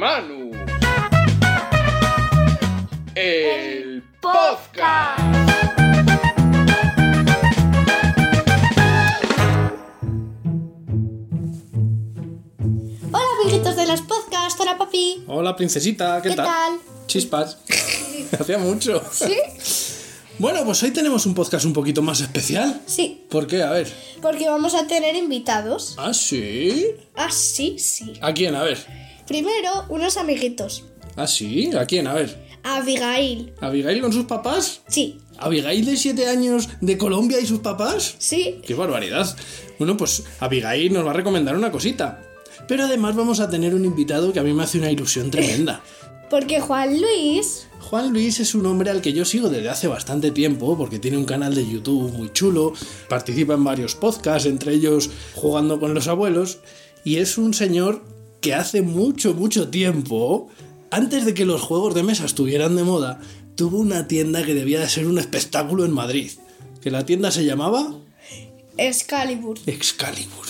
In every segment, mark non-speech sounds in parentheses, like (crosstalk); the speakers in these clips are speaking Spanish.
Manu. El podcast. Hola, amiguitos de los podcasts. Hola, papi. Hola, princesita, ¿qué, ¿Qué tal? Chispas. (laughs) Hacía mucho. ¿Sí? Bueno, pues hoy tenemos un podcast un poquito más especial. Sí, ¿Por qué? A ver. porque vamos a tener invitados. ¿Ah, sí? Ah, sí, sí. ¿A quién? A ver. Primero, unos amiguitos. ¿Ah, sí? ¿A quién? A ver. Abigail. ¿Abigail con sus papás? Sí, ¿Abigail de 7 años de Colombia y sus papás? sí. ¡Qué barbaridad! Bueno, pues Abigail nos va a recomendar una cosita. Pero además vamos a tener un invitado que a mí me hace una ilusión tremenda. (laughs) Porque Juan Luis. Juan Luis es un hombre al que yo sigo desde hace bastante tiempo porque tiene un canal de YouTube muy chulo, participa en varios podcasts, entre ellos jugando con los abuelos, y es un señor que hace mucho, mucho tiempo, antes de que los juegos de mesa estuvieran de moda, tuvo una tienda que debía de ser un espectáculo en Madrid. Que la tienda se llamaba Excalibur. Excalibur.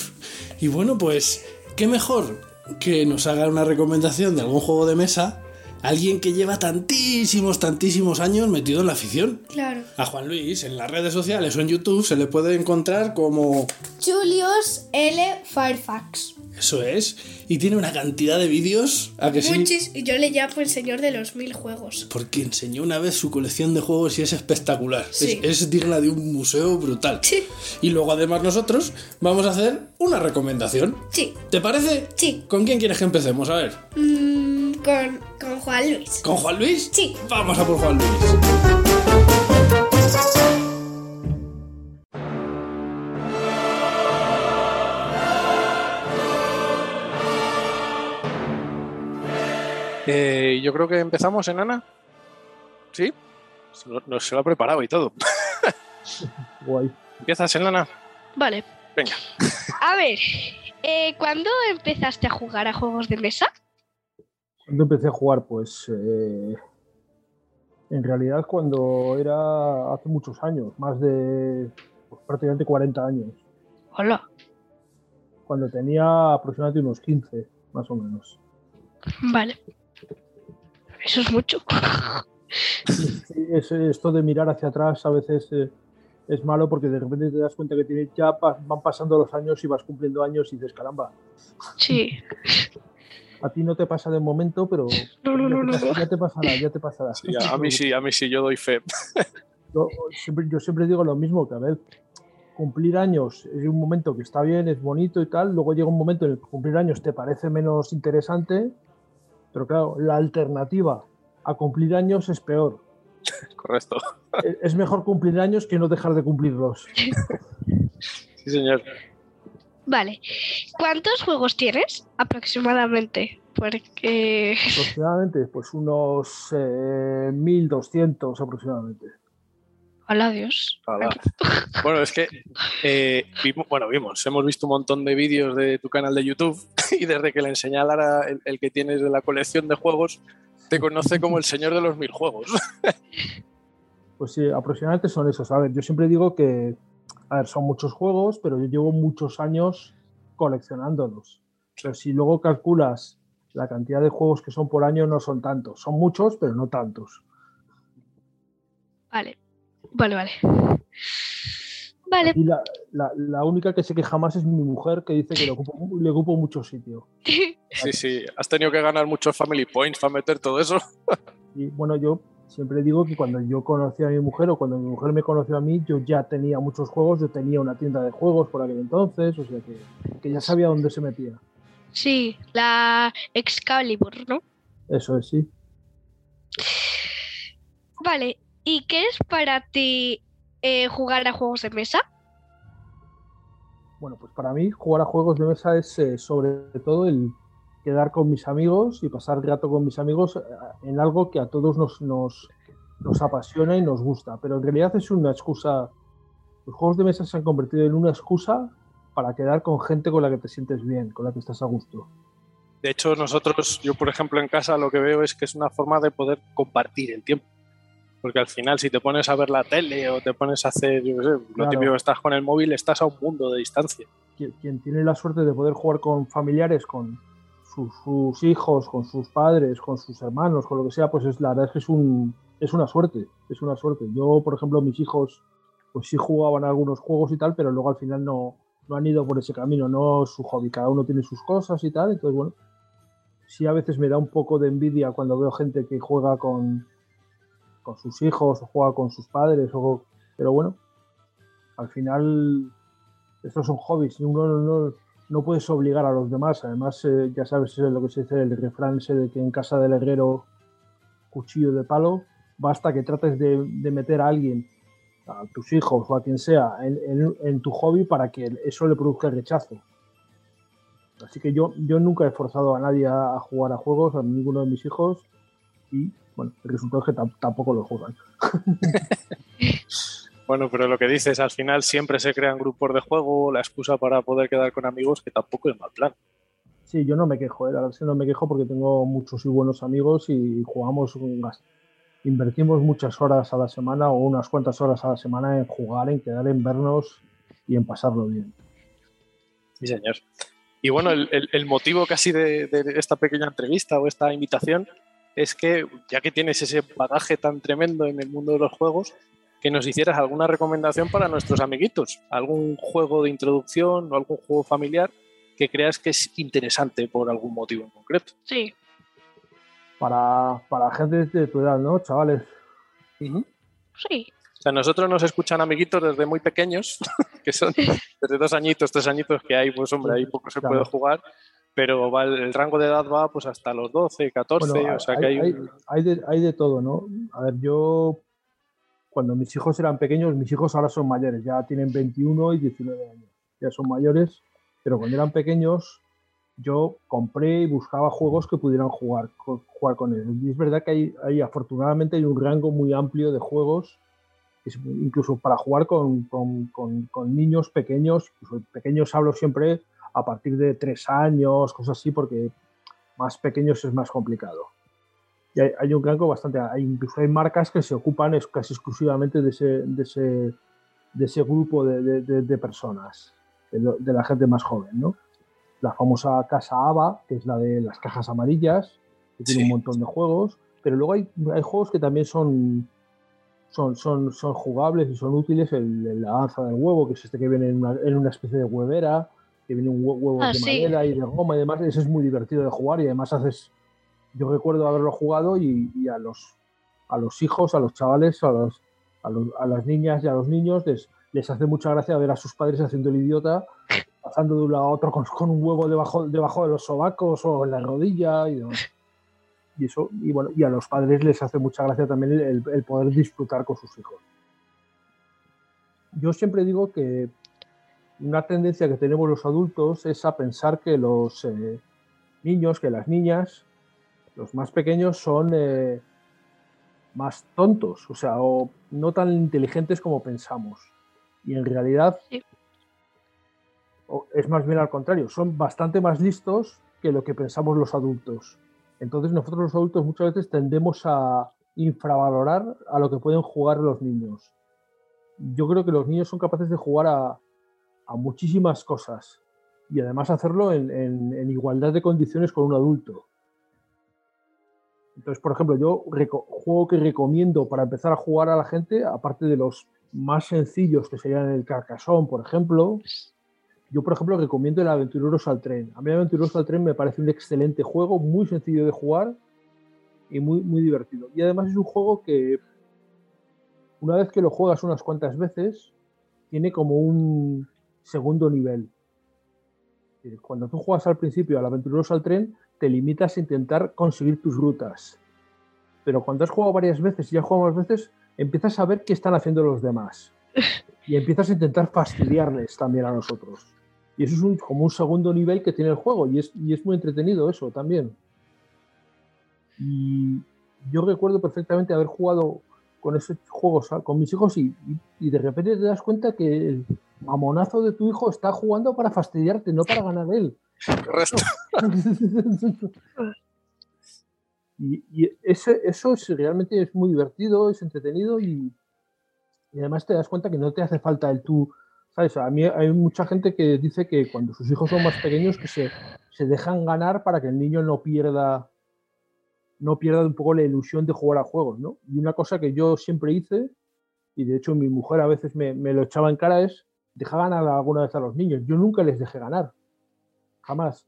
Y bueno, pues, ¿qué mejor que nos haga una recomendación de algún juego de mesa? Alguien que lleva tantísimos, tantísimos años metido en la afición. Claro. A Juan Luis, en las redes sociales o en YouTube, se le puede encontrar como... Julius L. Firefax. Eso es. Y tiene una cantidad de vídeos, ¿a que sí? Muchis, y yo le llamo el señor de los mil juegos. Porque enseñó una vez su colección de juegos y es espectacular. Sí. Es, es digna de un museo brutal. Sí. Y luego además nosotros vamos a hacer una recomendación. Sí. ¿Te parece? Sí. ¿Con quién quieres que empecemos? A ver. Mm, con, con Juan Luis. ¿Con Juan Luis? Sí. Vamos a por Juan Luis. Eh, yo creo que empezamos en Ana. ¿Sí? Se lo, no, se lo ha preparado y todo. (laughs) Guay. ¿Empiezas en Ana? Vale. Venga. A ver, eh, ¿cuándo empezaste a jugar a juegos de mesa? Cuando empecé a jugar, pues eh, en realidad cuando era hace muchos años, más de pues, prácticamente 40 años, Hola. cuando tenía aproximadamente unos 15, más o menos. Vale. Eso es mucho. Sí, es- esto de mirar hacia atrás a veces eh, es malo porque de repente te das cuenta que tienes, ya van pasando los años y vas cumpliendo años y dices, caramba, Sí. A ti no te pasa de momento, pero (laughs) No, no, no, no. ya, te, ya te pasará, ya te pasará. Sí, a, a mí sí, a mí sí, yo doy fe. (laughs) Yo siempre, yo siempre digo lo mismo, que a ver, cumplir años es un momento que está bien, es bonito y tal, luego llega un momento en el que cumplir años te parece menos interesante, pero claro, la alternativa a cumplir años es peor. (laughs) Correcto. Es mejor cumplir años que no dejar de cumplirlos. Sí, señor. Vale. ¿Cuántos juegos tienes aproximadamente? Porque. Aproximadamente, pues unos eh, 1200 aproximadamente. Hola, Dios. Hola. (laughs) Bueno, es que eh, vimos, bueno, vimos, hemos visto un montón de vídeos de tu canal de YouTube (laughs) y desde que le enseñé a Lara el, el que tienes de la colección de juegos, te conoce como el señor de los mil juegos. (laughs) Pues sí, aproximadamente son esos. A ver, yo siempre digo que, a ver, son muchos juegos, pero yo llevo muchos años coleccionándolos. Pero si luego calculas la cantidad de juegos que son por año, no son tantos. Son muchos, pero no tantos. Vale. Vale, vale. Vale. Y la, la- la única que sé que jamás es mi mujer, que dice que le ocupo, le ocupo mucho sitio. (laughs) Sí, sí, has tenido que ganar muchos family points para meter todo eso. Y bueno, yo siempre digo que cuando yo conocí a mi mujer o cuando mi mujer me conoció a mí, yo ya tenía muchos juegos, yo tenía una tienda de juegos por aquel entonces, o sea que, que ya sabía dónde se metía. Sí, la Excalibur, ¿no? Eso es, sí. Vale. ¿Y qué es para ti eh, jugar a juegos de mesa? Bueno, pues para mí jugar a juegos de mesa es eh, sobre todo el quedar con mis amigos y pasar rato con mis amigos eh, en algo que a todos nos, nos, nos apasiona y nos gusta. Pero en realidad es una excusa. Los juegos de mesa se han convertido en una excusa para quedar con gente con la que te sientes bien, con la que estás a gusto. De hecho, nosotros, yo por ejemplo en casa lo que veo es que es una forma de poder compartir el tiempo. Porque al final, si te pones a ver la tele o te pones a hacer, yo qué sé, lo Claro. típico estás con el móvil, estás a un mundo de distancia. Quien, quien tiene la suerte de poder jugar con familiares, con sus, hijos, con sus padres, con sus hermanos, con lo que sea, pues es la verdad es que es un es una suerte, es una suerte. Yo, por ejemplo, mis hijos, pues sí jugaban algunos juegos y tal, pero luego al final no, no han ido por ese camino, no su hobby, cada uno tiene sus cosas y tal, entonces bueno, sí a veces me da un poco de envidia cuando veo gente que juega con, con sus hijos o juega con sus padres, o, pero bueno, al final estos son hobbies uno no, no puedes obligar a los demás. Además, eh, ya sabes eh, lo que se dice el refrán ese de que en casa del herrero cuchillo de palo, basta que trates de, meter a alguien, a tus hijos o a quien sea, en, en- en tu hobby para que eso le produzca rechazo. Así que yo, yo nunca he forzado a nadie a, jugar a juegos, a ninguno de mis hijos, y bueno, el resultado es que tam- tampoco lo juegan. (laughs) Bueno, pero lo que dices, al final siempre se crean grupos de juego, la excusa para poder quedar con amigos, que tampoco es mal plan. Sí, yo no me quejo, ¿eh? la verdad es que no me quejo porque tengo muchos y buenos amigos y jugamos, invertimos muchas horas a la semana o unas cuantas horas a la semana en jugar, en quedar, en vernos y en pasarlo bien. Sí, señor. Y bueno, el, el- el motivo casi de, de esta pequeña entrevista o esta invitación es que, ya que tienes ese bagaje tan tremendo en el mundo de los juegos, que nos hicieras alguna recomendación para nuestros amiguitos, algún juego de introducción o algún juego familiar que creas que es interesante por algún motivo en concreto. Sí. Para, para gente de tu edad, ¿no, chavales? Sí. O sea, nosotros nos escuchan amiguitos desde muy pequeños, (laughs) que son desde dos añitos, tres añitos, que hay, pues hombre, ahí poco se Claro. puede jugar, pero va, el, rango de edad va pues hasta los 12, 14, Bueno, o sea que hay, hay, hay de, hay de todo, ¿no? A ver, yo, cuando mis hijos eran pequeños, mis hijos ahora son mayores, ya tienen 21 y 19 años, ya son mayores, pero cuando eran pequeños yo compré y buscaba juegos que pudieran jugar, jugar con ellos. Y es verdad que hay, hay, afortunadamente, hay un rango muy amplio de juegos, incluso para jugar con, con- con- con niños pequeños, pequeños hablo siempre a partir de tres años, cosas así, porque más pequeños es más complicado. Y hay, hay un rango bastante, hay, incluso hay marcas que se ocupan es, casi exclusivamente de ese, de ese, de ese grupo de, de- de- personas, de, la gente más joven, ¿no? La famosa casa ABA, que es la de las cajas amarillas, que tiene un montón de juegos, pero luego hay, hay juegos que también son, son, son, son jugables y son útiles, el, el la danza del huevo, que es este que viene en una, en una especie de huevera, que viene un hue- huevo Ah, de sí. madera y de goma y demás, ese es muy divertido de jugar y además haces, yo recuerdo haberlo jugado y, y a los a los hijos, a los chavales, a, los, a, los- a las niñas y a los niños les, les hace mucha gracia ver a sus padres haciendo el idiota, (laughs) pasando de un lado a otro con, con un huevo debajo, debajo de los sobacos o en la rodilla y demás. Y eso, y bueno, y a los padres les hace mucha gracia también el, el- el poder disfrutar con sus hijos. Yo siempre digo que una tendencia que tenemos los adultos es a pensar que los eh, niños, que las niñas, los más pequeños son eh, más tontos, o sea, o no tan inteligentes como pensamos. Y en realidad Sí. es más bien al contrario, son bastante más listos que lo que pensamos los adultos. Entonces nosotros los adultos muchas veces tendemos a infravalorar a lo que pueden jugar los niños. Yo creo que los niños son capaces de jugar a, a muchísimas cosas y además hacerlo en, en- en igualdad de condiciones con un adulto. Entonces, por ejemplo, yo juego que recomiendo para empezar a jugar a la gente, aparte de los más sencillos que serían el Carcassonne, por ejemplo, yo, por ejemplo, recomiendo el Aventureros al Tren. A mí Aventureros al Tren me parece un excelente juego, muy sencillo de jugar y muy, muy divertido. Y además es un juego que una vez que lo juegas unas cuantas veces, tiene como un segundo nivel. Cuando tú juegas al principio al Aventureros al Tren, te limitas a intentar conseguir tus rutas. Pero cuando has jugado varias veces y has jugado más veces, empiezas a ver qué están haciendo los demás. (laughs) Y empiezas a intentar fastidiarles también a nosotros. Y eso es un, como un segundo nivel que tiene el juego. Y es, y es muy entretenido eso también. Y yo recuerdo perfectamente haber jugado con esos juegos con mis hijos y- y de repente te das cuenta que el mamonazo de tu hijo está jugando para fastidiarte, no para ganar él. (laughs) Y y eso es, realmente es muy divertido, es entretenido y, y además te das cuenta que no te hace falta el tú. ¿Sabes? A mí hay mucha gente que dice que cuando sus hijos son más pequeños que se, se dejan ganar para que el niño no pierda no pierda un poco la ilusión de jugar a juegos, ¿no? Y una cosa que yo siempre hice, y de hecho mi mujer a veces me, me lo echaba en cara, es dejar ganar alguna vez a los niños. Yo nunca les dejé ganar, jamás.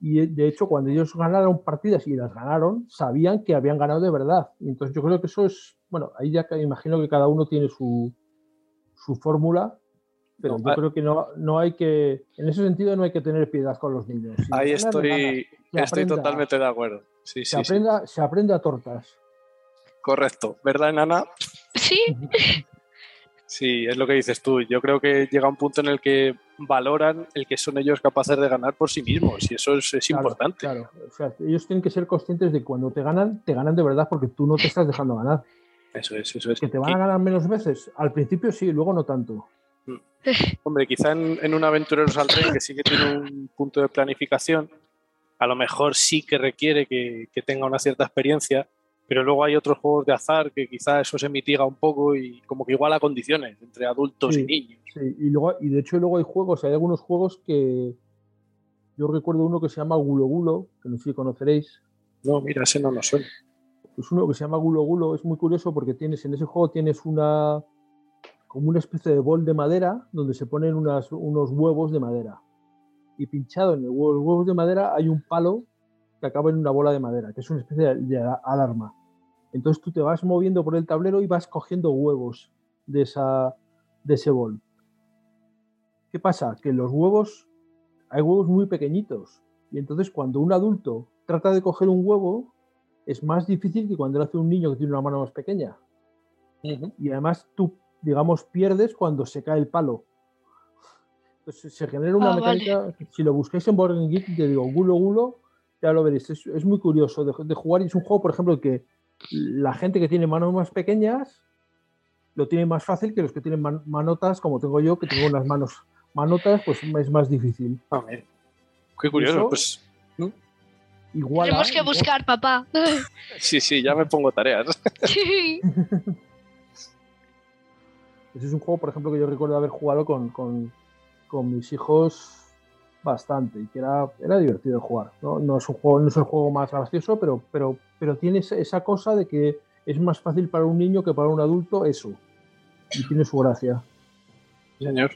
Y eh, de hecho, cuando ellos ganaron partidas y las ganaron, sabían que habían ganado de verdad. Y entonces yo creo que eso es, bueno, ahí ya imagino que cada uno tiene su, su fórmula, pero No, yo ah- creo que no, no hay que, en ese sentido no hay que tener piedad con los niños. Si Ahí estoy, estoy aprenda. totalmente de acuerdo. Sí, Se sí, se aprende a tortas. Correcto. ¿Verdad, Nana? Sí, (laughs) Sí, es lo que dices tú. Yo creo que llega un punto en el que valoran el que son ellos capaces de ganar por sí mismos y eso es, es Claro, importante. Claro, o sea, ellos tienen que ser conscientes de que cuando te ganan, te ganan de verdad porque tú no te estás dejando ganar. Eso es, eso es. Que te van a ganar menos veces. Al principio sí, luego no tanto. hombre, quizá en, en un Aventureros al Tren, que sí que tiene un punto de planificación, a lo mejor sí que requiere que, que tenga una cierta experiencia, pero luego hay otros juegos de azar que quizá eso se mitiga un poco y como que iguala condiciones entre adultos Sí. y niños. Sí, y, luego, y de hecho luego hay juegos, hay algunos juegos que yo recuerdo uno que se llama Gulo Gulo, que no sé si conoceréis. No, mira, ese no nos suena. Es uno que se llama Gulo Gulo, es muy curioso porque tienes en ese juego tienes una como una especie de bol de madera donde se ponen unas- unos huevos de madera. Y pinchado en el huevo- los huevos de madera hay un palo que acaba en una bola de madera, que es una especie de, alarma. Entonces tú te vas moviendo por el tablero y vas cogiendo huevos de, esa, de ese bol. ¿Qué pasa? Que los huevos, hay huevos muy pequeñitos. Y entonces cuando un adulto trata de coger un huevo, es más difícil que cuando lo hace un niño que tiene una mano más pequeña. Y además tú, digamos, pierdes cuando se cae el palo. Entonces se genera una Ah, vale. mecánica, si lo buscáis en Board Game Geek, te digo, gulo gulo, ya lo veréis. Es, es muy curioso de, de jugar y es un juego, por ejemplo, que la gente que tiene manos más pequeñas lo tiene más fácil que los que tienen man- manotas, como tengo yo, que tengo unas manos manotas, pues es más difícil. A ver. Qué curioso. eso? Pues Igual. tenemos que buscar, papá. (laughs) sí, sí, ya me pongo tareas. (laughs) Sí. Ese es un juego, por ejemplo, que yo recuerdo haber jugado con, con- con mis hijos bastante y que era, era divertido jugar. ¿no? No es un juego, no es el juego más gracioso, pero, pero, pero tiene esa- esa cosa de que es más fácil para un niño que para un adulto eso. Y tiene su gracia. Señor.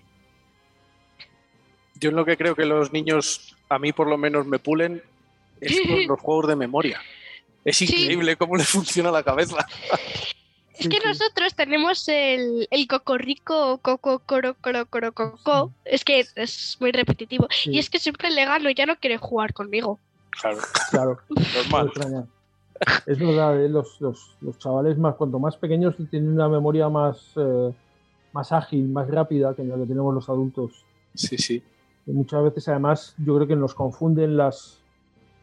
Yo en lo que creo que los niños, a mí por lo menos, me pulen es con (laughs) los juegos de memoria. Es Sí. increíble cómo les funciona la cabeza. (laughs) Es que nosotros tenemos el, el cocorrico, coco, coro, coro, coro, coco. Es que es muy repetitivo. Sí, Y es que siempre le gano y ya no quiere jugar conmigo. Claro, claro. no (laughs) normal. Es verdad, ¿eh? los, los- los chavales más, cuanto más pequeños tienen una memoria más, eh, más ágil, más rápida que la que tenemos los adultos. Sí, sí. Y muchas veces además yo creo que nos confunden las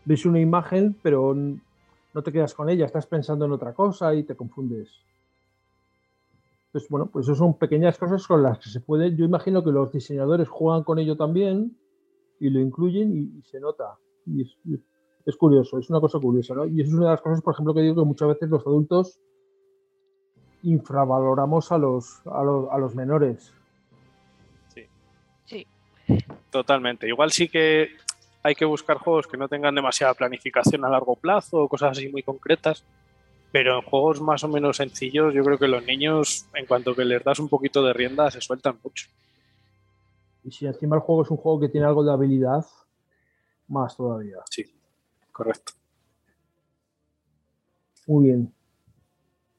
ves una imagen pero no te quedas con ella estás pensando en otra cosa y te confundes entonces bueno pues eso son pequeñas cosas con las que se puede yo imagino que los diseñadores juegan con ello también y lo incluyen y, y se nota y es, y es curioso es una cosa curiosa ¿no? y eso es una de las cosas por ejemplo que digo que muchas veces los adultos infravaloramos a los, a los, a los menores Sí. Totalmente. Igual sí que hay que buscar juegos que no tengan demasiada planificación a largo plazo o cosas así muy concretas. Pero en juegos más o menos sencillos, yo creo que los niños, en cuanto que les das un poquito de rienda, se sueltan mucho. y si encima el juego es un juego que tiene algo de habilidad más todavía Sí, correcto. Muy bien.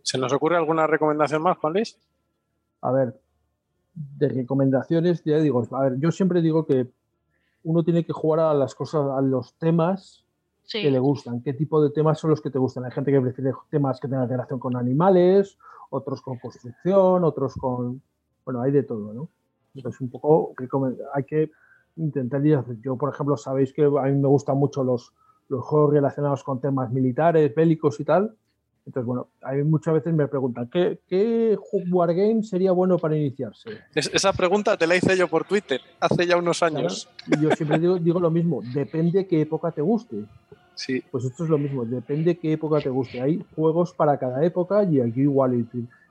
¿Se nos ocurre alguna recomendación más, Juan Luis? A ver, de recomendaciones, ya digo, a ver, yo siempre digo que uno tiene que jugar a las cosas, a los temas Sí. que le gustan, qué tipo de temas son los que te gustan. Hay gente que prefiere temas que tengan relación con animales, otros con construcción, otros con... Bueno, hay de todo, ¿no? Entonces, un poco hay que intentar. Yo, por ejemplo, sabéis que a mí me gustan mucho los, los juegos relacionados con temas militares, bélicos y tal. Entonces, bueno, a mí muchas veces me preguntan, ¿qué, qué wargame sería bueno para iniciarse? Es- esa pregunta te la hice yo por Twitter hace ya unos años. Y yo siempre digo, digo lo mismo, depende qué época te guste. Sí, Pues esto es lo mismo, depende qué época te guste. Hay juegos para cada época y aquí igual.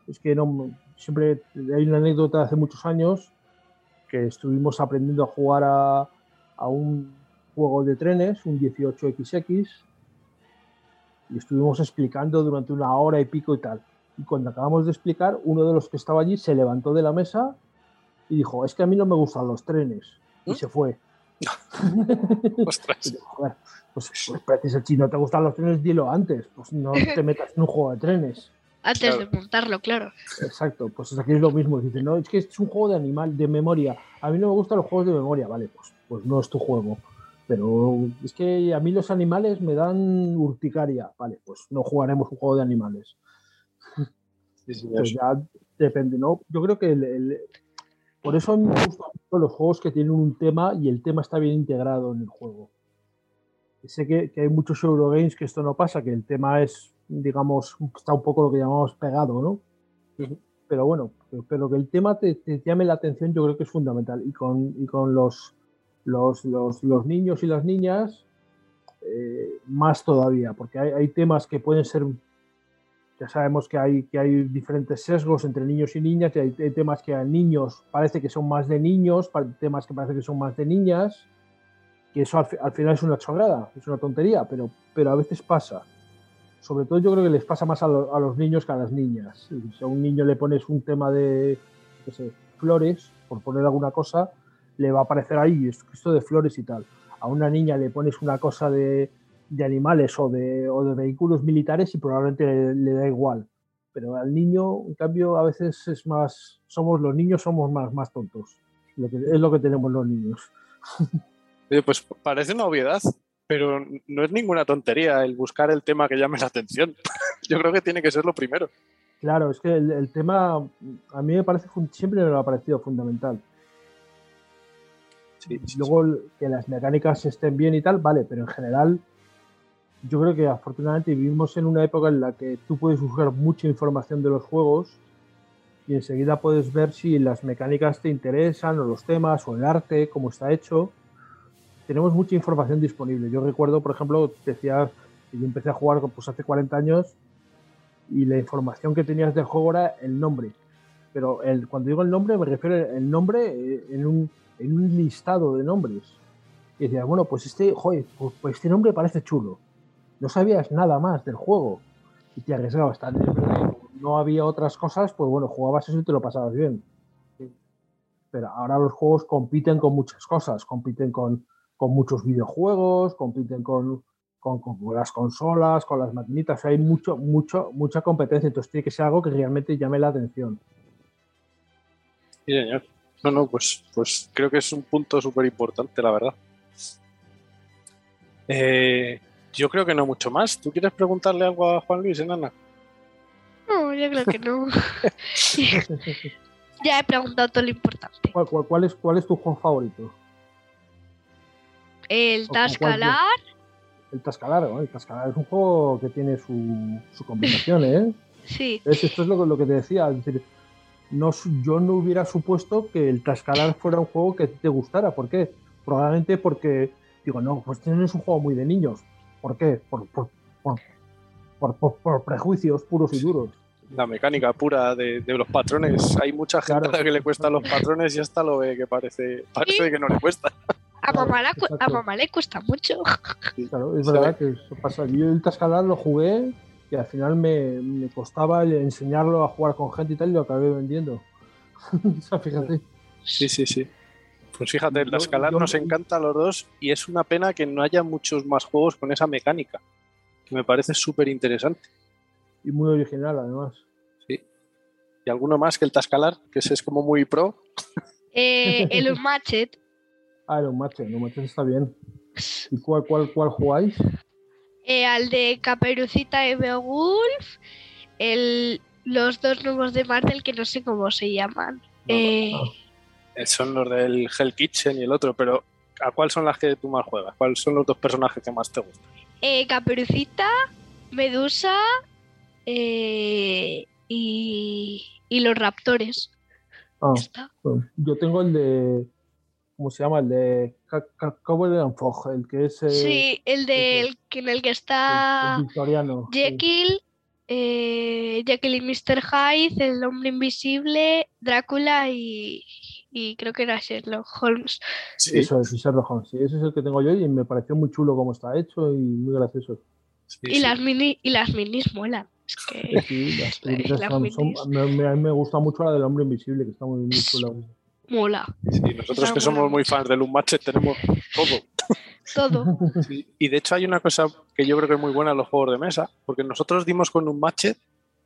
Es que no, siempre hay una anécdota de hace muchos años que estuvimos aprendiendo a jugar a, a un juego de trenes, un 18XX, y estuvimos explicando durante una hora y pico y tal. Y cuando acabamos de explicar, uno de los que estaba allí se levantó de la mesa y dijo, es que a mí no me gustan los trenes. Y ¿Mm? se fue. (laughs) Ostras. joder, pues, pues precisamente, si no te gustan los trenes, dilo antes. Pues no (laughs) te metas en un juego de trenes. Antes Claro. de montarlo, claro. Exacto, pues aquí es lo mismo. Dice, no, es que es un juego de animal, de memoria. A mí no me gustan los juegos de memoria, vale, pues, pues no es tu juego. Pero es que a mí los animales me dan urticaria, vale, pues no jugaremos un juego de animales. Sí. Pues ya depende, ¿no? Yo creo que el- el- por eso me gustan los juegos que tienen un tema y el tema está bien integrado en el juego. Sé que, que hay muchos Eurogames que esto no pasa, que el tema es, digamos, está un poco lo que llamamos pegado, ¿no? Pero bueno, pero que el tema te, te llame la atención yo creo que es fundamental. Y con, y con los, los, los, niños y las niñas, eh, más todavía, porque hay, temas que pueden ser ya sabemos que hay, que hay diferentes sesgos entre niños y niñas, y hay, temas que a niños parece que son más de niños, temas que parece que son más de niñas, que eso al, fi- al final es una chorrada, es una tontería, pero, pero a veces pasa. Sobre todo yo creo que les pasa más a, lo- a los niños que a las niñas. Si a un niño le pones un tema de, flores, por poner alguna cosa, le va a aparecer ahí esto de flores y tal. A una niña le pones una cosa de, de animales o de, o de vehículos militares y probablemente le, le da igual. Pero al niño, en cambio, a veces es más, somos los niños somos más, más tontos. Lo que, es lo que tenemos los niños. (laughs) Pues parece una obviedad, pero no es ninguna tontería el buscar el tema que llame la atención. (laughs) Yo creo que tiene que ser lo primero. Claro, es que el, el tema a mí me parece siempre me ha parecido fundamental. Sí, sí, Luego que las mecánicas estén bien y tal, vale, pero en general yo creo que afortunadamente vivimos en una época en la que tú puedes buscar mucha información de los juegos y enseguida puedes ver si las mecánicas te interesan o los temas o el arte, cómo está hecho. Tenemos mucha información disponible. Yo recuerdo, por ejemplo, decía que yo empecé a jugar pues, hace 40 años y la información que tenías del juego era el nombre. Pero el, cuando digo el nombre me refiero al nombre eh, en un, en un listado de nombres. Y decías, bueno, pues este, joder, pues, pues este nombre parece chulo. No sabías nada más del juego. Y te arriesgabas. Tal no había otras cosas, pues bueno, jugabas eso y te lo pasabas bien. Pero ahora los juegos compiten con muchas cosas. Compiten con, con muchos videojuegos, compiten con, con, con las consolas, con las maquinitas. Hay mucho, mucho, mucha competencia. Entonces tiene que ser algo que realmente llame la atención. Sí, señor. No, no, pues, pues creo que es un punto súper importante, la verdad. Eh, yo creo que no mucho más. ¿Tú quieres preguntarle algo a Juan Luis, enana? No, yo creo que no. (laughs) ya he preguntado todo lo importante. ¿Cuál, cuál, cuál es, ¿Cuál es tu juego favorito? El ¿O con cuál Tascalar. El Tascalar, ¿no? El Tascalar es un juego que tiene su, su combinación, ¿eh? (laughs) Sí. Es- esto es lo, que- lo que te decía. Es decir, no, su- yo no hubiera supuesto que el Tascalar fuera un juego que te gustara. ¿Por qué? Probablemente porque, digo, no, pues este no es un juego muy de niños. ¿Por qué? Por, por, por, por- por- por prejuicios puros y duros. La mecánica pura de, de los patrones. Hay mucha gente Claro. a la que le cuestan los patrones y hasta lo ve que parece, parece que no le cuesta. A mamá, la cu- a mamá le cuesta mucho. Claro, es Sí. verdad que eso pasa. Yo el Tascalar lo jugué y al final me, me costaba enseñarlo a jugar con gente y tal y lo acabé vendiendo. (laughs) o sea, fíjate. Sí, sí, sí. Pues fíjate, la escalar yo- nos encanta a los dos y es una pena que no haya muchos más juegos con esa mecánica, que me parece súper interesante. Y muy original, además. Y alguno más que el Tascalar, que ese es como muy pro. Eh, el (laughs) Unmatched. Ah, el Unmatched, el Unmatched está bien. ¿Y cuál, cuál, cuál jugáis? Eh, al de Caperucita y Beowulf, el, los dos nuevos de Marvel que no sé cómo se llaman. Eh, Eh, Son los del Hell Kitchen y el otro, pero ¿a cuál son las que tú más juegas? ¿Cuáles son los dos personajes que más te gustan? eh, Caperucita, Medusa eh, y, y los raptores. Ah, bueno, yo tengo el de. ¿Cómo se llama? El de El que es. eh, Sí, el del que en el que está el victoriano. sí. Jekyll, eh, Jekyll y Mr. Hyde, el hombre invisible, Drácula y, y creo que era Sherlock Holmes. Sí, Eso es, y Sherlock Holmes, sí, ese es el que tengo yo y me pareció muy chulo cómo está hecho y muy gracioso. sí, Y sí. las mini y las minis molan. Es que Sí, las (laughs) Las películas son- son- minis. me, me- a mí me gusta mucho la del hombre invisible, que está muy, muy chula. Mola Sí, nosotros que somos muy fans del Unmatched tenemos todo. todo. Sí, Y de hecho hay una cosa que yo creo que es muy buena en los juegos de mesa, porque nosotros dimos con un matchet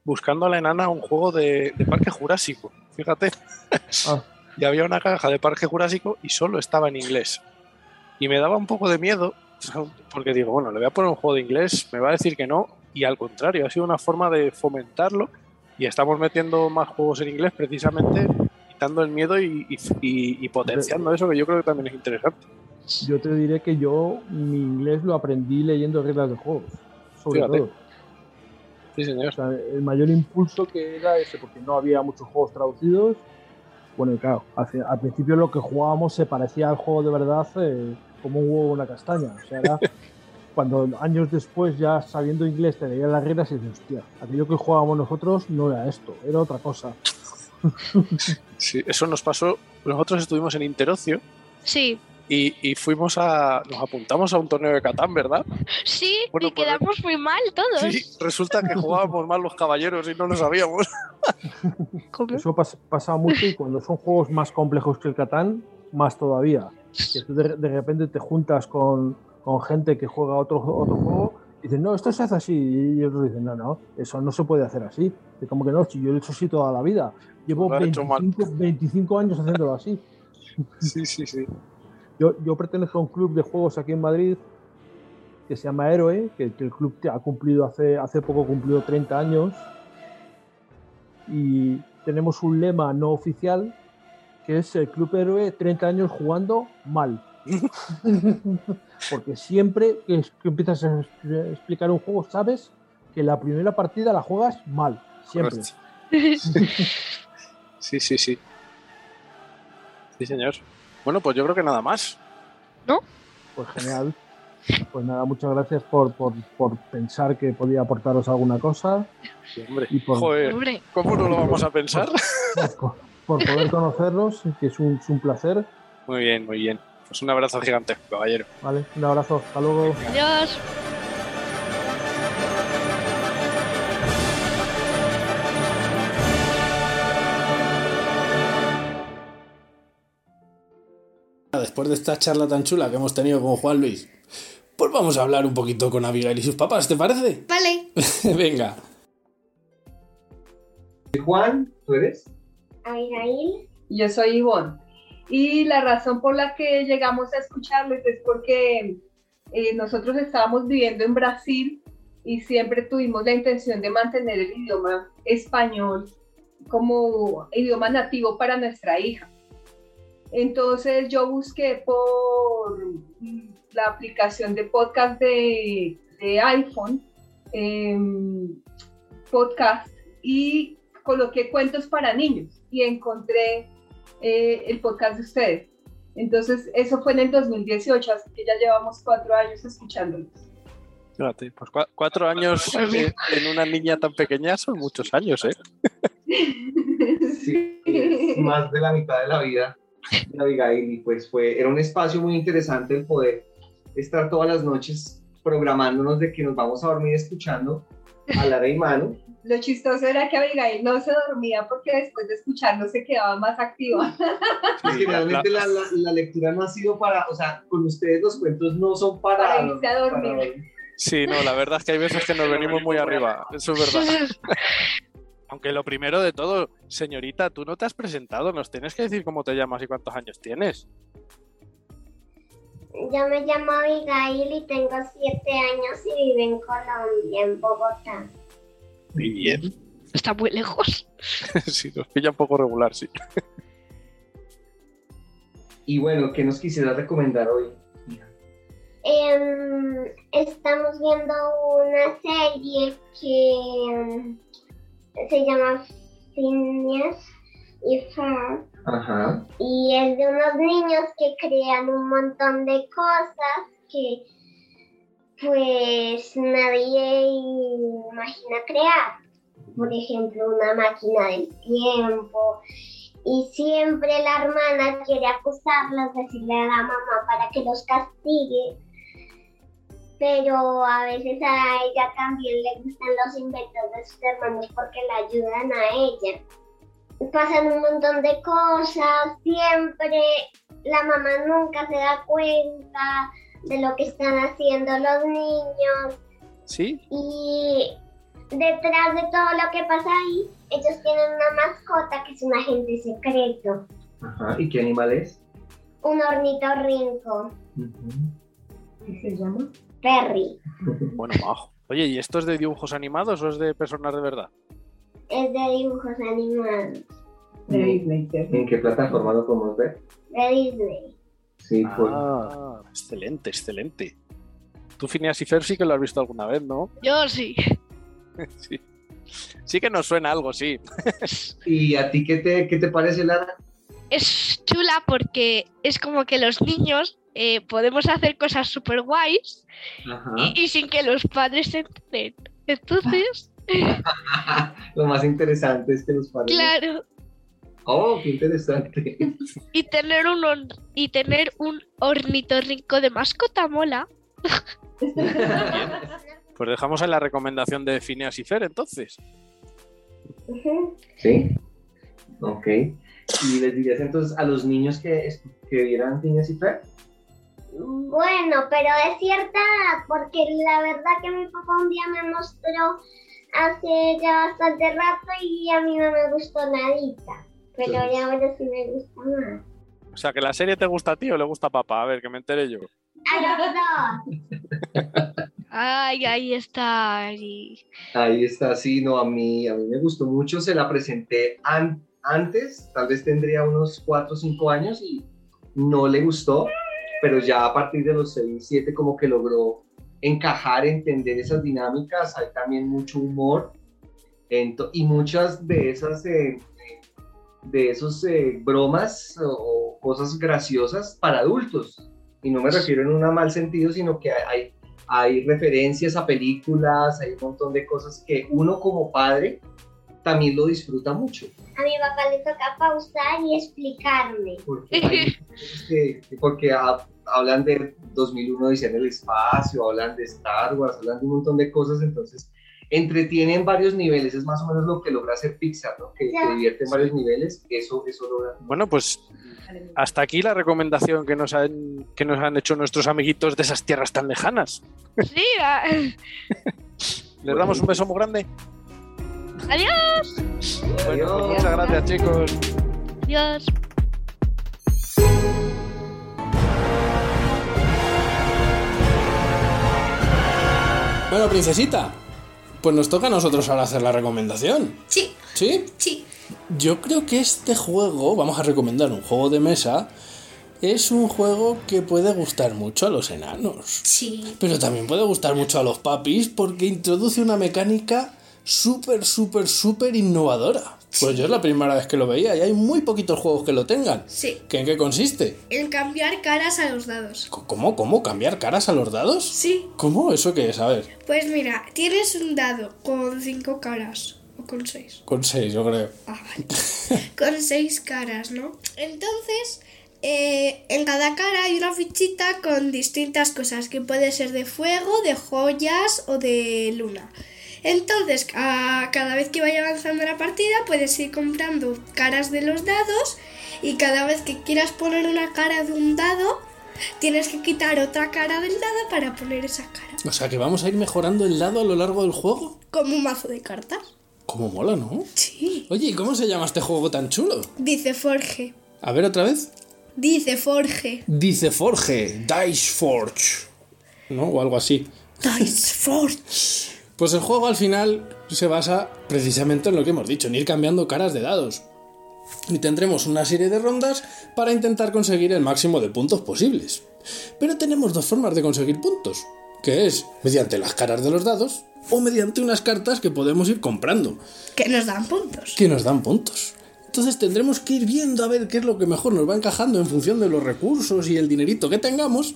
buscando a la enana un juego de, de Parque Jurásico, fíjate. Ah. Y había una caja de Parque Jurásico y solo estaba en inglés. Y me daba un poco de miedo, porque digo, bueno, le voy a poner un juego de inglés, me va a decir que no, y al contrario, ha sido una forma de fomentarlo y estamos metiendo más juegos en inglés precisamente quitando el miedo y, y- y- y potenciando eso que yo creo que también es interesante. Yo te diré que yo mi inglés lo aprendí leyendo reglas de juegos, sobre Fíjate. todo. Sí, señor. O sea, el mayor impulso que era ese, porque no había muchos juegos traducidos. Bueno, y claro, al, al principio lo que jugábamos se parecía al juego de verdad eh, como un huevo o una castaña. O sea, era (laughs) cuando años después, ya sabiendo inglés, te leías las reglas y dices, hostia, aquello que jugábamos nosotros no era esto, era otra cosa. Sí, eso nos pasó. Nosotros estuvimos en Interocio Sí, y, y fuimos a. Nos apuntamos a un torneo de Catán, ¿verdad? sí, Bueno, y pues- quedamos muy mal todos. Sí, resulta que jugábamos mal los caballeros y no lo sabíamos. ¿Cómo? Eso pas- pasa mucho y cuando son juegos más complejos que el Catán, más todavía. Que tú de, de repente te juntas con, con gente que juega otro, otro juego y dicen, no, esto se hace así. Y otros dicen, no, no, eso no se puede hacer así. Y como que no, yo lo he hecho así toda la vida. Llevo Lo has hecho mal. 25, 25 años haciéndolo así. (laughs) Sí, sí, sí. Yo, yo pertenezco a un club de juegos aquí en Madrid que se llama Héroe, que, que el club ha cumplido hace, hace poco cumplido 30 años. Y tenemos un lema no oficial que es el Club Héroe 30 años jugando mal. (laughs) Porque siempre que, empiezas a explicar un juego, sabes que la primera partida la juegas mal. Siempre. Sí, sí, sí. Sí, señor. Bueno, pues yo creo que nada más. Pues genial. Pues nada, muchas gracias por, por, por pensar que podía aportaros alguna cosa Sí, hombre. y por, Joder, ¿cómo no lo vamos a pensar? (laughs) por, por poder conocerlos, que es un, es un placer. Muy bien, muy bien. Pues un abrazo gigantesco, caballero. Vale, un abrazo, hasta luego. adiós. Después de esta charla tan chula que hemos tenido con Juan Luis, pues vamos a hablar un poquito con Abigail y sus papás, ¿te parece? Vale. (laughs) Venga. Juan, ¿tú eres? Abigail. Yo soy Ivonne. Y la razón por la que llegamos a escucharles es porque eh, nosotros estábamos viviendo en Brasil y siempre tuvimos la intención de mantener el idioma español como idioma nativo para nuestra hija. Entonces yo busqué por la aplicación de podcast de, de iPhone, em, podcast, y coloqué cuentos para niños y encontré eh, el podcast de ustedes. Entonces, eso fue en el 2018, así que ya llevamos cuatro años escuchándolos. Fíjate, pues cua- cuatro años (laughs) eh, en una niña tan pequeña son muchos años, ¿eh? (laughs) Sí, es más de la mitad de la vida de Abigail y pues fue, era un espacio muy interesante el poder estar todas las noches programándonos de que nos vamos a dormir escuchando a Lara y Manu. Lo chistoso era que Abigail no se dormía porque después de escucharlo se quedaba más activa. Sí, (laughs) la- generalmente la, la- la lectura no ha sido para, o sea, con ustedes los cuentos no son para, Para irse a dormir. para- Sí, no, la verdad es que hay veces que nos venimos muy arriba, eso es verdad. (laughs) Aunque lo primero de todo, señorita, tú no te has presentado, nos tienes que decir cómo te llamas y cuántos años tienes. Yo me llamo Abigail y tengo siete años y vivo en Colombia, en Bogotá. Muy bien. Está muy lejos. (laughs) sí, nos pilla un poco regular, sí. Y bueno, ¿qué nos quisiera recomendar hoy? Em, estamos viendo una serie que em, se llama Phineas y Ferb Y es de unos niños que crean un montón de cosas que pues nadie imagina crear. Por ejemplo, una máquina del tiempo. Y siempre la hermana quiere acusarlos, decirle a la mamá para que los castigue. Pero a veces a ella también le gustan los inventos de sus hermanos porque la ayudan a ella pasan un montón de cosas, siempre la mamá nunca se da cuenta de lo que están haciendo los niños ¿Sí? y detrás de todo lo que pasa ahí, ellos tienen una mascota que es un agente secreto, Ajá. ¿Y qué animal es? un ornitorrinco, ¿Qué se llama? Perry, Bueno, (laughs) majo. Oye, ¿y esto es de dibujos animados o es de personas de verdad? Es de dibujos animados, De Disney. ¿En qué plataforma lo podemos ver? de Disney. Sí, pues. Ah, excelente, excelente. Tú, Phineas y Ferb, sí que lo has visto alguna vez, ¿no? (laughs) Yo sí. sí. Sí que nos suena algo, sí. (laughs) ¿Y a ti qué te, qué te parece, Lara? Es chula porque es como que los niños eh, podemos hacer cosas súper guays y sin que los padres se enteren. Entonces, (laughs) Lo más interesante es que los padres. claro, Oh, qué interesante. (laughs) y tener un or- y tener un ornitorrinco de mascota mola. (laughs) Pues dejamos en la recomendación de Phineas y Fer, entonces. ¿Sí? Ok. ¿Y les dirías entonces a los niños que, que vieran Phineas y Ferb? Bueno, pero es cierta, porque la verdad que mi papá un día me mostró hace ya bastante rato y a mí no me gustó nadita. Pero ya ahora sí me gusta más. O sea, que la serie te gusta a ti o le gusta a papá. A ver, que me entere yo. A los dos. Ay, ahí está. y- Ahí está, sí, no, a mí, a mí me gustó mucho, se la presenté an- antes, tal vez tendría unos 4 o 5 años y no le gustó, pero ya a partir de los 6, 7 como que logró encajar, entender esas dinámicas, hay también mucho humor y muchas de esas, eh, de esos eh, bromas o, cosas graciosas para adultos. Y no me refiero en un mal sentido, sino que hay, hay referencias a películas, hay un montón de cosas que uno como padre también lo disfruta mucho. A mi papá le toca pausar y explicarme. Porque, hay porque ha- hablan de 2001 dice en el espacio, hablan de Star Wars, hablan de un montón de cosas, entonces entretienen varios niveles, es más o menos lo que logra hacer Pixar, ¿no? que, que divierte en varios niveles, eso, eso logra. Bueno, pues hasta aquí la recomendación que nos han, que nos han hecho nuestros amiguitos de esas tierras tan lejanas. Sí, (laughs) ah, (laughs) Les damos un beso muy grande. adiós. Bueno, pues Adiós. muchas gracias, chicos. Adiós. Bueno, princesita, pues nos toca a nosotros ahora hacer la recomendación. Sí, ¿Sí? sí. Yo creo que este juego, vamos a recomendar un juego de mesa, es un juego que puede gustar mucho a los enanos. Sí. Pero también puede gustar mucho a los papis porque introduce una mecánica súper, súper, súper innovadora. Pues yo es la primera vez que lo veía y hay muy poquitos juegos que lo tengan. Sí. ¿Que ¿En qué consiste? En cambiar caras a los dados. ¿Cómo? ¿Cómo? ¿Cambiar caras a los dados? Sí. ¿Cómo? ¿Eso qué es? A ver, Pues mira, tienes un dado con cinco caras. O con seis. con seis, yo creo. Ah, vale. (laughs) con seis caras, ¿no? Entonces, eh, en cada cara hay una fichita con distintas cosas, que puede ser de fuego, de joyas o de luna. Entonces, a cada vez que vaya avanzando la partida, puedes ir comprando caras de los dados y cada vez que quieras poner una cara de un dado, tienes que quitar otra cara del dado para poner esa cara. O sea que vamos a ir mejorando el dado a lo largo del juego. Como un mazo de cartas. Cómo mola, ¿no? Sí. Oye, ¿y cómo se llama este juego tan chulo? Dice Forge. A ver otra vez. Dice Forge. Dice Forge, Dice Forge, ¿no? O algo así. Dice Forge. Pues el juego al final se basa precisamente en lo que hemos dicho, en ir cambiando caras de dados. Y tendremos una serie de rondas para intentar conseguir el máximo de puntos posibles. Pero tenemos dos formas de conseguir puntos, que es mediante las caras de los dados o mediante unas cartas que podemos ir comprando, Que nos dan puntos. que nos dan puntos. Entonces tendremos que ir viendo a ver qué es lo que mejor nos va encajando en función de los recursos y el dinerito que tengamos.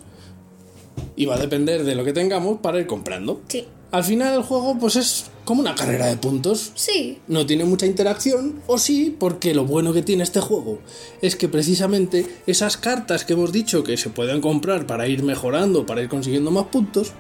Y va a depender de lo que tengamos para ir comprando. Sí. Al final el juego pues es como una carrera de puntos. Sí. No tiene mucha interacción, o sí, porque lo bueno que tiene este juego es que precisamente esas cartas que hemos dicho que se pueden comprar para ir mejorando, para ir consiguiendo más puntos,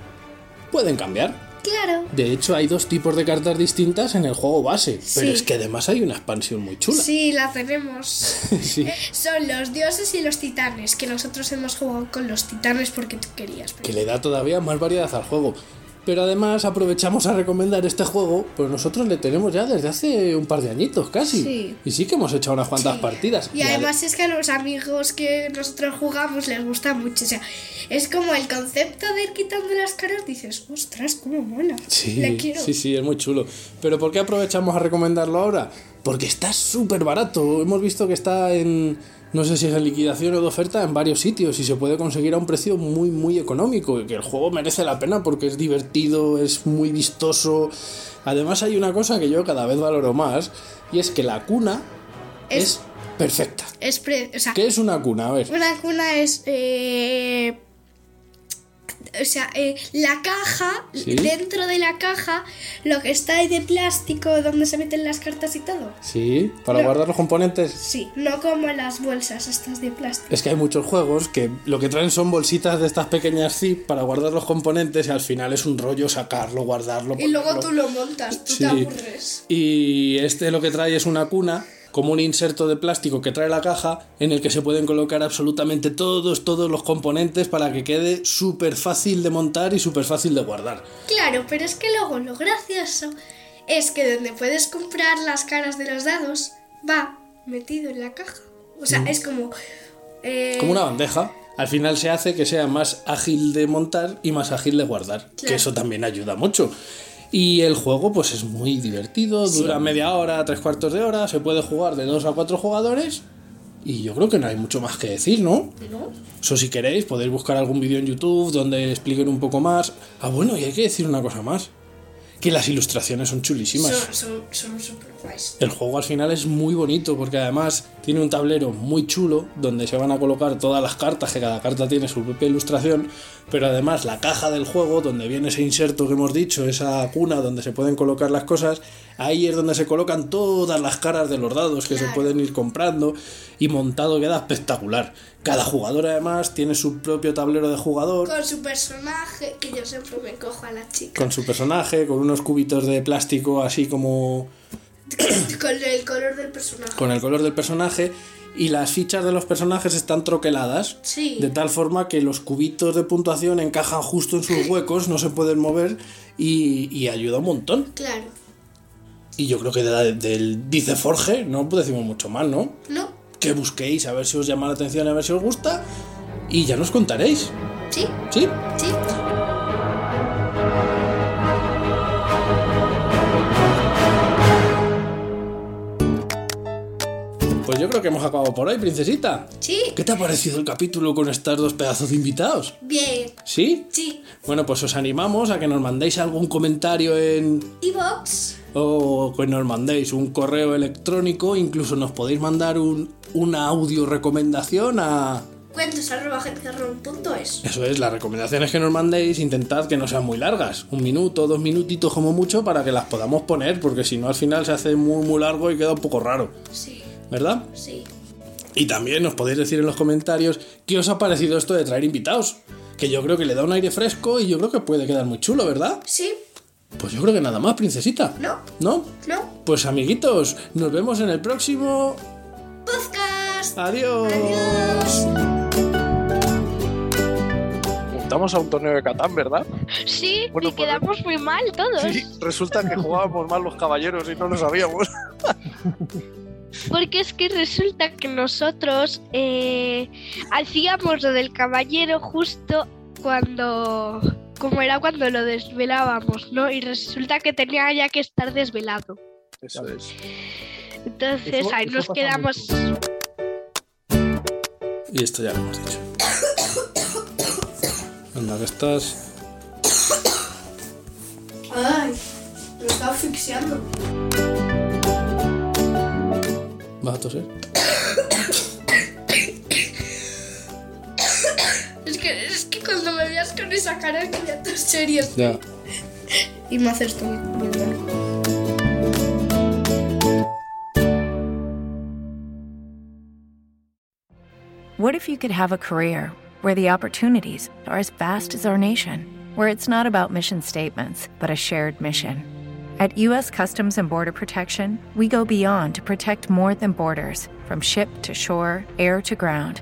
pueden cambiar. Claro. De hecho, hay dos tipos de cartas distintas en el juego base, pero Sí. es que además hay una expansión muy chula. Sí, la tenemos. (laughs) Sí. Son los dioses y los titanes, que nosotros hemos jugado con los titanes porque tú querías. que le da todavía más variedad al juego. Pero además aprovechamos a recomendar este juego, pues nosotros le tenemos ya desde hace un par de añitos casi. Sí. Y sí que hemos echado unas cuantas partidas. Y ade- además es que a los amigos que nosotros jugamos les gusta mucho. O sea, es como el concepto de ir quitando las caras, dices, ostras, cómo mola. Sí, quiero. sí, sí, es muy chulo. Pero ¿por qué aprovechamos a recomendarlo ahora? Porque está súper barato. Hemos visto que está en, no sé si es en liquidación o de oferta en varios sitios y se puede conseguir a un precio muy, muy económico. Y que el juego merece la pena porque es divertido, es muy vistoso. Además hay una cosa que yo cada vez valoro más y es que la cuna es, Es- perfecta. Es pre- o sea, ¿Qué es una cuna? A ver. una cuna es. eh, o sea, eh, la caja, Sí. dentro de la caja, lo que está ahí de plástico, donde se meten las cartas y todo. Sí, para No. guardar los componentes. Sí, no como las bolsas estas de plástico. Es que hay muchos juegos que lo que traen son bolsitas de estas pequeñas zip para guardar los componentes y al final es un rollo sacarlo, guardarlo. Y luego ponerlo. tú lo montas, tú Sí. te aburres. Y este lo que trae es una cuna, como un inserto de plástico que trae la caja, en el que se pueden colocar absolutamente todos, todos los componentes para que quede súper fácil de montar y súper fácil de guardar. Claro, pero es que luego lo gracioso es que donde puedes comprar las caras de los dados va metido en la caja. O sea, es como. eh, Como una bandeja. Al final se hace que sea más ágil de montar y más ágil de guardar, que eso también ayuda mucho. Y el juego pues es muy divertido, dura media hora, tres cuartos de hora, se puede jugar de dos a cuatro jugadores y yo creo que no hay mucho más que decir, ¿no? ¿no? Eso si queréis podéis buscar algún vídeo en YouTube donde expliquen un poco más. Ah, bueno, y hay que decir una cosa más, que las ilustraciones son chulísimas. Son, son, son super guays. El juego al final es muy bonito porque además tiene un tablero muy chulo donde se van a colocar todas las cartas, que cada carta tiene su propia ilustración, pero además la caja del juego donde viene ese inserto que hemos dicho, esa cuna donde se pueden colocar las cosas, ahí es donde se colocan todas las caras de los dados que se pueden ir comprando y montado queda espectacular. Cada jugador además tiene su propio tablero de jugador Con su personaje, que yo siempre me cojo a la chica. con su personaje, con unos cubitos de plástico así como (coughs) Con el color del personaje. con el color del personaje y las fichas de los personajes están troqueladas Sí. de tal forma que los cubitos de puntuación encajan justo en sus (coughs) huecos, no se pueden mover y, y ayuda un montón. Claro. Y yo creo que de la- del Dice Forge no decimos mucho más, ¿no? ¿No? Que busquéis a ver si os llama la atención, a ver si os gusta y ya nos contaréis, ¿Sí? ¿sí? ¿Sí? Pues yo creo que hemos acabado por hoy, princesita. ¿Sí? ¿Qué te ha parecido el capítulo con estos dos pedazos de invitados? Bien. ¿Sí? Sí. Bueno, pues os animamos a que nos mandéis algún comentario en Evox. O que nos mandéis un correo electrónico, incluso nos podéis mandar un, una audio recomendación a... Cuentos arroba agenciarron.es. Eso es, las recomendaciones que nos mandéis, intentad que no sean muy largas, un minuto, dos minutitos como mucho para que las podamos poner, porque si no al final se hace muy muy largo y queda un poco raro, Sí. ¿verdad? Sí. Y también nos podéis decir en los comentarios qué os ha parecido esto de traer invitados, que yo creo que le da un aire fresco y yo creo que puede quedar muy chulo, ¿verdad? Sí. Pues yo creo que nada más, princesita. No. ¿No? No. Pues amiguitos, nos vemos en el próximo. Podcast. Adiós. Adiós. Juntamos a un torneo de Catán, ¿verdad? Sí, Bueno, y pues- quedamos muy mal todos. Sí, resulta que jugábamos mal los caballeros y no lo sabíamos. (laughs) Porque es que resulta que nosotros eh, hacíamos lo del caballero justo cuando, como era cuando lo desvelábamos, ¿no? Y resulta que tenía ya que estar desvelado. Eso es. Entonces Eso- ahí eso nos quedamos. Y esto ya lo hemos dicho. Anda, que estás. Ay, me está asfixiando. ¿Vas a toser? Que, es que cuando me veas con esa cara es que voy a toser y. Ya. (laughs) Y me haces esto, ¿verdad? What if you could have a career where the opportunities are as vast as our nation, where it's not about mission statements, but a shared mission? At U.S. Customs and Border Protection, we go beyond to protect more than borders from ship to shore, air to ground.